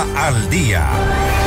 Al Día.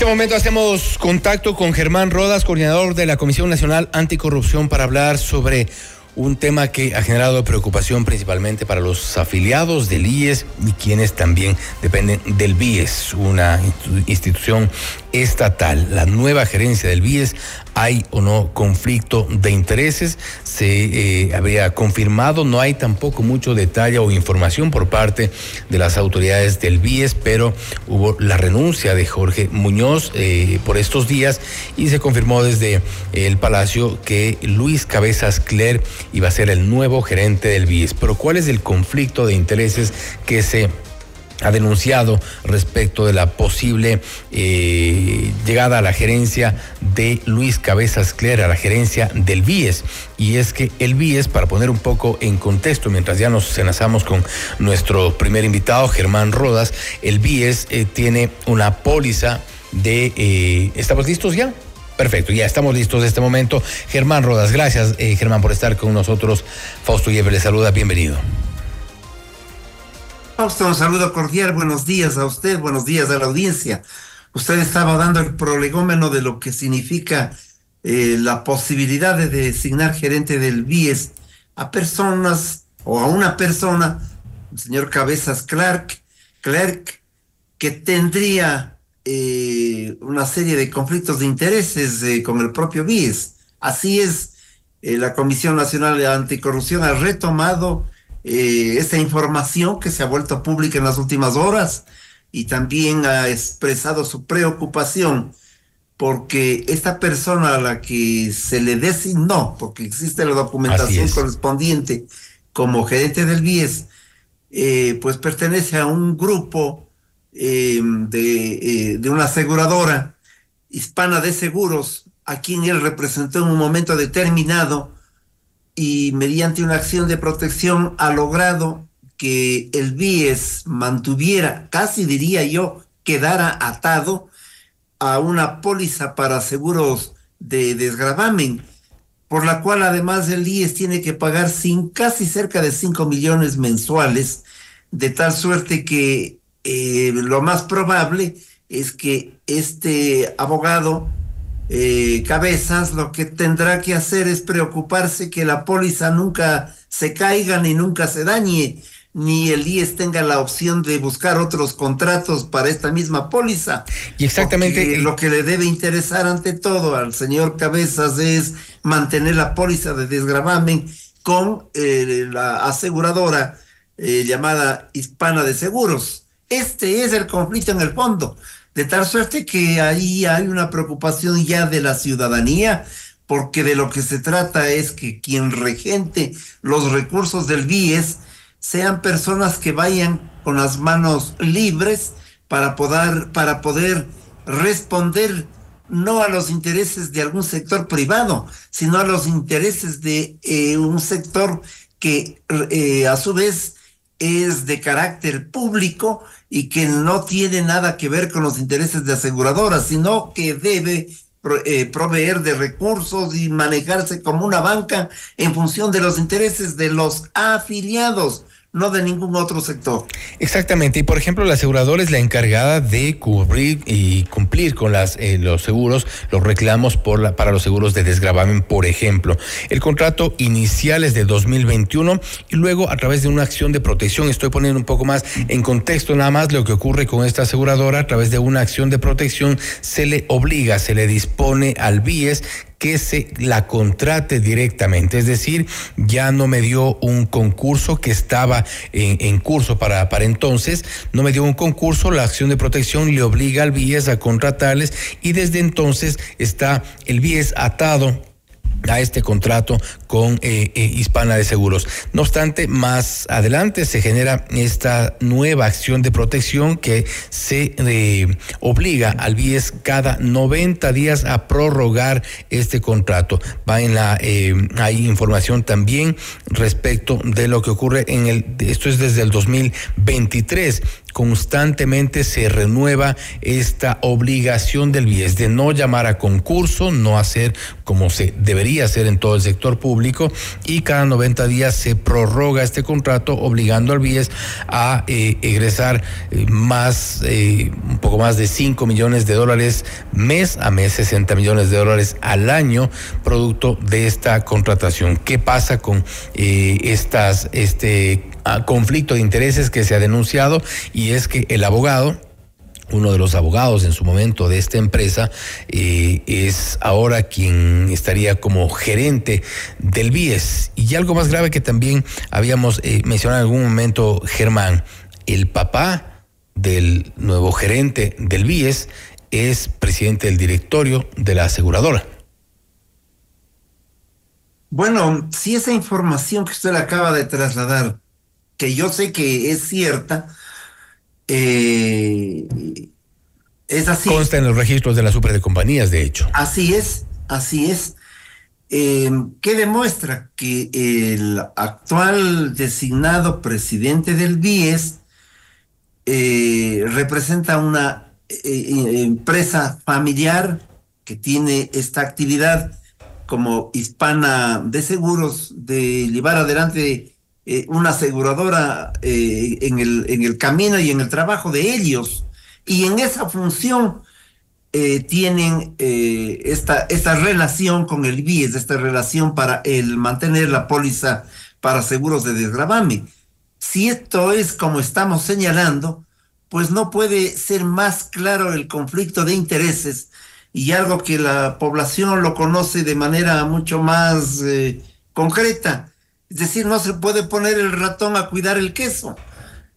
Este momento hacemos contacto con Germán Rodas, coordinador de la Comisión Nacional Anticorrupción, para hablar sobre un tema que ha generado preocupación principalmente para los afiliados del IES y quienes también dependen del BIES, una institución estatal. La nueva gerencia del BIES, ¿hay o no conflicto de intereses? Se eh, habría confirmado, no hay tampoco mucho detalle o información por parte de las autoridades del BIES, pero hubo la renuncia de Jorge Muñoz eh, por estos días y se confirmó desde el Palacio que Luis Cabezas Cler iba a ser el nuevo gerente del BIES. Pero ¿cuál es el conflicto de intereses que se ha denunciado respecto de la posible eh, llegada a la gerencia de Luis Cabezas Cler, a la gerencia del BIES. Y es que el BIES, para poner un poco en contexto, mientras ya nos enlazamos con nuestro primer invitado, Germán Rodas, el BIES eh, tiene una póliza de... Eh, ¿Estamos listos ya? Perfecto, ya estamos listos en este momento. Germán Rodas, gracias Germán por estar con nosotros. Fausto Yever le saluda, bienvenido. Fausto, un saludo cordial, buenos días a usted, buenos días a la audiencia. Usted estaba dando el prolegómeno de lo que significa eh, la posibilidad de designar gerente del BIES a personas o a una persona, el señor Cabezas Clark, Clark, que tendría eh, una serie de conflictos de intereses eh, con el propio BIES. Así es, la Comisión Nacional de Anticorrupción ha retomado eh, esta información que se ha vuelto pública en las últimas horas y también ha expresado su preocupación porque esta persona a la que se le designó, porque existe la documentación correspondiente como gerente del BIES, eh, pues pertenece a un grupo eh, de, eh, de, una aseguradora hispana de seguros, a quien él representó en un momento determinado y mediante una acción de protección ha logrado que el BIES mantuviera, casi diría yo, quedara atado a una póliza para seguros de desgravamen, por la cual además el IES tiene que pagar sin, casi cerca de 5 millones mensuales, de tal suerte que eh, lo más probable es que este abogado eh, Cabezas lo que tendrá que hacer es preocuparse que la póliza nunca se caiga ni nunca se dañe, ni el IES tenga la opción de buscar otros contratos para esta misma póliza. Y exactamente lo que le debe interesar ante todo al señor Cabezas es mantener la póliza de desgravamen con eh, la aseguradora eh, llamada Hispana de Seguros. Este es el conflicto en el fondo, de tal suerte que ahí hay una preocupación ya de la ciudadanía, porque de lo que se trata es que quien regente los recursos del BIES sean personas que vayan con las manos libres para poder, para poder responder no a los intereses de algún sector privado, sino a los intereses de eh, un sector que eh, a su vez es de carácter público y que no tiene nada que ver con los intereses de aseguradoras, sino que debe eh, proveer de recursos y manejarse como una banca en función de los intereses de los afiliados no de ningún otro sector. Exactamente, y por ejemplo la aseguradora es la encargada de cubrir y cumplir con las, eh, los seguros, los reclamos por para los seguros de desgravamen, por ejemplo. El contrato inicial es de 2021 y luego a través de una acción de protección, estoy poniendo un poco más en contexto nada más lo que ocurre con esta aseguradora, a través de una acción de protección se le obliga, se le dispone al BIES que se la contrate directamente. Es decir, ya no me dio un concurso que estaba en, curso para, para entonces, no me dio un concurso, la acción de protección le obliga al BIES a contratarles y desde entonces está el BIES atado a este contrato con eh, eh, Hispana de Seguros. No obstante, más adelante se genera esta nueva acción de protección que se eh, obliga al BIES cada 90 días a prorrogar este contrato. Va en la hay información también respecto de lo que ocurre en el esto es desde el 2023 constantemente se renueva esta obligación del BIES de no llamar a concurso, no hacer como se debería hacer en todo el sector público y cada 90 días se prorroga este contrato obligando al BIES a eh, egresar eh, más, eh, un poco más de 5 millones de dólares mes a mes, 60 millones de dólares al año, producto de esta contratación. ¿Qué pasa con estas, este conflicto de intereses que se ha denunciado y es que el abogado, uno de los abogados en su momento de esta empresa, eh, es ahora quien estaría como gerente del BIES. Y algo más grave que también habíamos eh, mencionado en algún momento, Germán, el papá del nuevo gerente del BIES es presidente del directorio de la aseguradora. Bueno, si esa información que usted acaba de trasladar que yo sé que es cierta, eh, es así. Consta en los registros de la super de compañías, de hecho. Así es, así es. Eh, ¿Qué demuestra que el actual designado presidente del BIES eh, representa una empresa familiar que tiene esta actividad como hispana de seguros de llevar adelante eh, una aseguradora eh, en, el, en el camino y en el trabajo de ellos. Y en esa función eh, tienen esta, esta relación con el BIES, esta relación para el mantener la póliza para seguros de desgravame. Si esto es como estamos señalando, pues no puede ser más claro el conflicto de intereses y algo que la población lo conoce de manera mucho más concreta. Es decir, no se puede poner el ratón a cuidar el queso.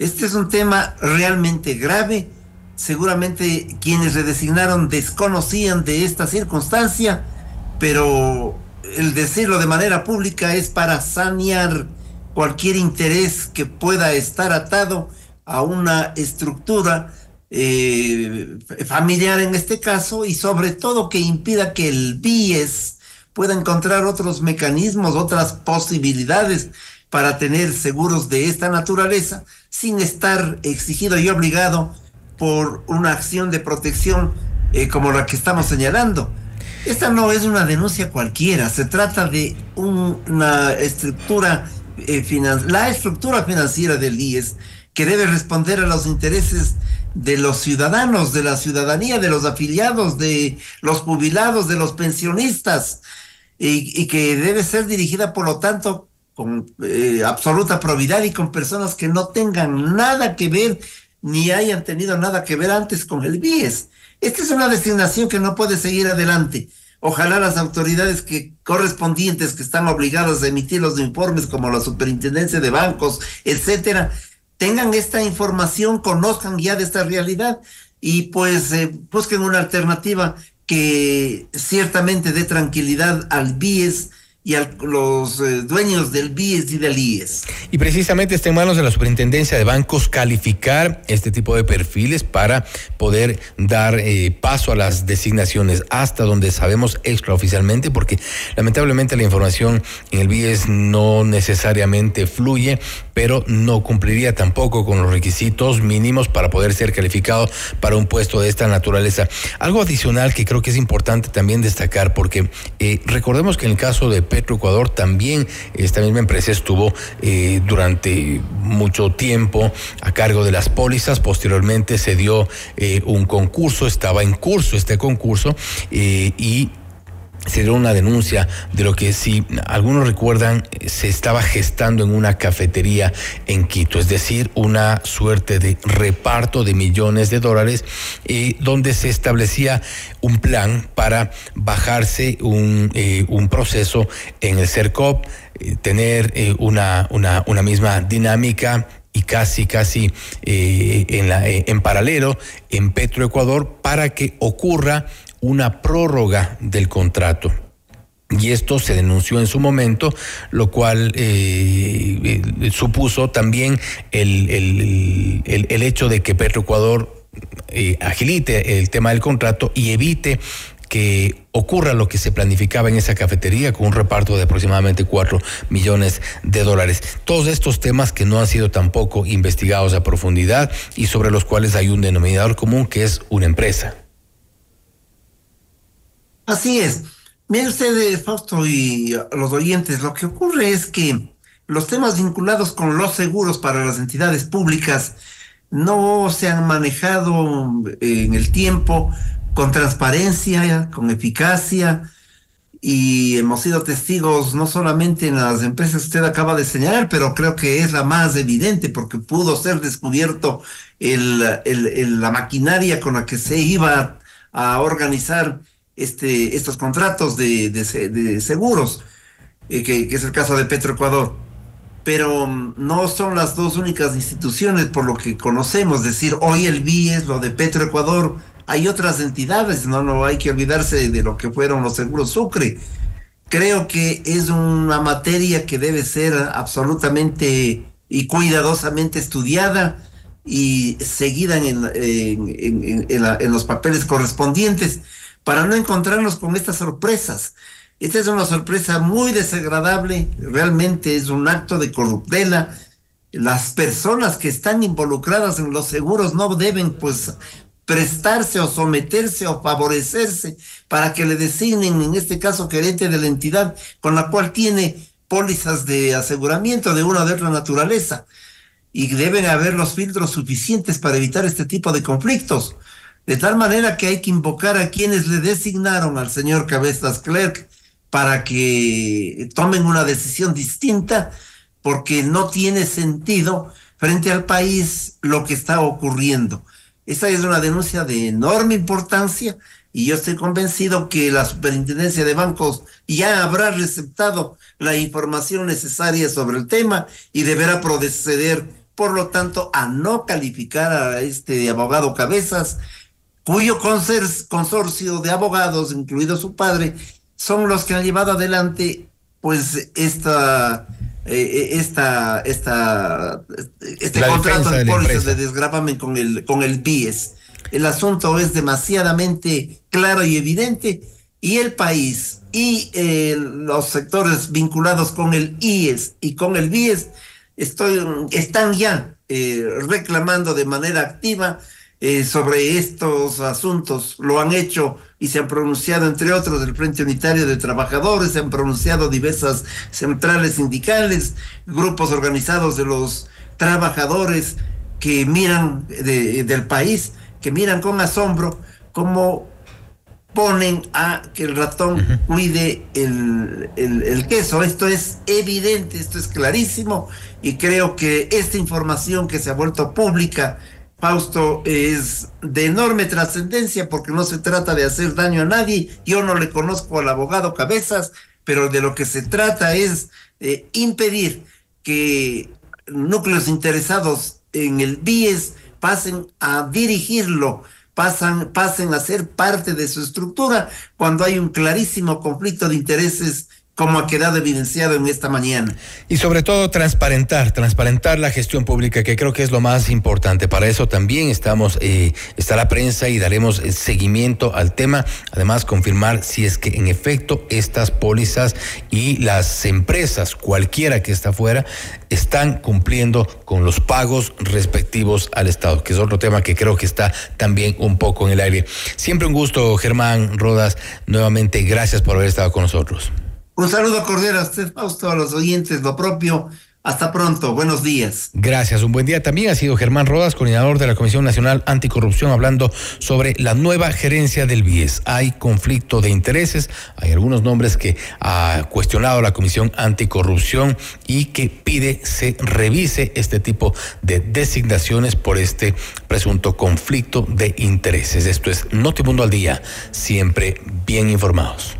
Este es un tema realmente grave. Seguramente quienes le designaron desconocían de esta circunstancia, pero el decirlo de manera pública es para sanear cualquier interés que pueda estar atado a una estructura eh, familiar en este caso y sobre todo que impida que el BIES pueda encontrar otros mecanismos, otras posibilidades para tener seguros de esta naturaleza sin estar exigido y obligado por una acción de protección eh, como la que estamos señalando. Esta no es una denuncia cualquiera, se trata de una estructura eh, la estructura financiera del IES que debe responder a los intereses de los ciudadanos, de la ciudadanía, de los afiliados, de los jubilados, de los pensionistas, y, que debe ser dirigida, por lo tanto, con eh, absoluta probidad y con personas que no tengan nada que ver ni hayan tenido nada que ver antes con el BIES. Esta es una designación que no puede seguir adelante. Ojalá las autoridades que correspondientes que están obligadas a emitir los informes como la superintendencia de bancos, etcétera, tengan esta información, conozcan ya de esta realidad y pues eh, busquen una alternativa que ciertamente dé tranquilidad al BIES y a los eh, dueños del BIES y del IES. Y precisamente está en manos de la Superintendencia de Bancos calificar este tipo de perfiles para poder dar eh, paso a las designaciones hasta donde sabemos extraoficialmente, porque lamentablemente la información en el BIES no necesariamente fluye, pero no cumpliría tampoco con los requisitos mínimos para poder ser calificado para un puesto de esta naturaleza. Algo adicional que creo que es importante también destacar, porque eh, recordemos que en el caso de Petroecuador también esta misma empresa estuvo eh, durante mucho tiempo a cargo de las pólizas. Posteriormente se dio eh, un concurso, estaba en curso este concurso y se dio una denuncia de lo que si algunos recuerdan se estaba gestando en una cafetería en Quito, es decir, una suerte de reparto de millones de dólares eh, donde se establecía un plan para bajarse un, eh, un proceso en el CERCOP, eh, tener una, una, una misma dinámica y casi, casi en, en paralelo en Petroecuador para que ocurra una prórroga del contrato. Y esto se denunció en su momento, lo cual eh, eh, supuso también el, el, hecho de que Petroecuador eh, agilite el tema del contrato y evite que ocurra lo que se planificaba en esa cafetería con un reparto de aproximadamente cuatro millones de dólares. Todos estos temas que no han sido tampoco investigados a profundidad y sobre los cuales hay un denominador común que es una empresa. Así es. Mire usted, eh, Fausto y los oyentes, lo que ocurre es que los temas vinculados con los seguros para las entidades públicas no se han manejado en el tiempo con transparencia, con eficacia, y hemos sido testigos no solamente en las empresas que usted acaba de señalar, pero creo que es la más evidente porque pudo ser descubierto la maquinaria con la que se iba a organizar este, estos contratos de, seguros, eh, que, es el caso de Petroecuador. Pero mm, no son las dos únicas instituciones por lo que conocemos, es decir, hoy el BIES, lo de Petroecuador, hay otras entidades, no, no hay que olvidarse de lo que fueron los seguros Sucre. Creo que es una materia que debe ser absolutamente y cuidadosamente estudiada y seguida en, en los papeles correspondientes para no encontrarnos con estas sorpresas. Esta es una sorpresa muy desagradable, realmente es un acto de corruptela. Las personas que están involucradas en los seguros no deben pues prestarse o someterse o favorecerse para que le designen, en este caso, gerente de la entidad con la cual tiene pólizas de aseguramiento de una o de otra naturaleza. Y deben haber los filtros suficientes para evitar este tipo de conflictos. De tal manera que hay que invocar a quienes le designaron al señor Cabezas Clerk para que tomen una decisión distinta, porque no tiene sentido frente al país lo que está ocurriendo. Esta es una denuncia de enorme importancia y yo estoy convencido que la superintendencia de bancos ya habrá receptado la información necesaria sobre el tema y deberá proceder, por lo tanto, a no calificar a este abogado Cabezas cuyo consorcio de abogados, incluido su padre, son los que han llevado adelante pues esta eh, esta esta este contrato de, pólizas de desgravamen con el con el BIES. El asunto es demasiadamente claro y evidente y el país y eh, los sectores vinculados con el IES y con el BIES estoy, están ya eh, reclamando de manera activa eh, sobre estos asuntos. Lo han hecho y se han pronunciado, entre otros, el Frente Unitario de Trabajadores, se han pronunciado diversas centrales sindicales, grupos organizados de los trabajadores que miran del país, que miran con asombro cómo ponen a que el ratón cuide el, el, queso. Esto es evidente, esto es clarísimo y creo que esta información que se ha vuelto pública Fausto es de enorme trascendencia porque no se trata de hacer daño a nadie. Yo no le conozco al abogado Cabezas, pero de lo que se trata es de impedir que núcleos interesados en el BIES pasen a dirigirlo, pasan, pasen a ser parte de su estructura cuando hay un clarísimo conflicto de intereses como ha quedado evidenciado en esta mañana. Y sobre todo transparentar, transparentar la gestión pública, que creo que es lo más importante. Para eso también estamos, eh, está la prensa y daremos eh, seguimiento al tema. Además, confirmar si es que en efecto estas pólizas y las empresas, cualquiera que está afuera, están cumpliendo con los pagos respectivos al Estado, que es otro tema que creo que está también un poco en el aire. Siempre un gusto, Germán Rodas. Nuevamente, gracias por haber estado con nosotros. Un saludo cordial a usted, Fausto, a los oyentes, lo propio. Hasta pronto, buenos días. Gracias, un buen día también ha sido Germán Rodas, coordinador de la Comisión Nacional Anticorrupción, hablando sobre la nueva gerencia del BIES. Hay conflicto de intereses, hay algunos nombres que ha cuestionado la Comisión Anticorrupción y que pide se revise este tipo de designaciones por este presunto conflicto de intereses. Esto es Notimundo al Día, siempre bien informados.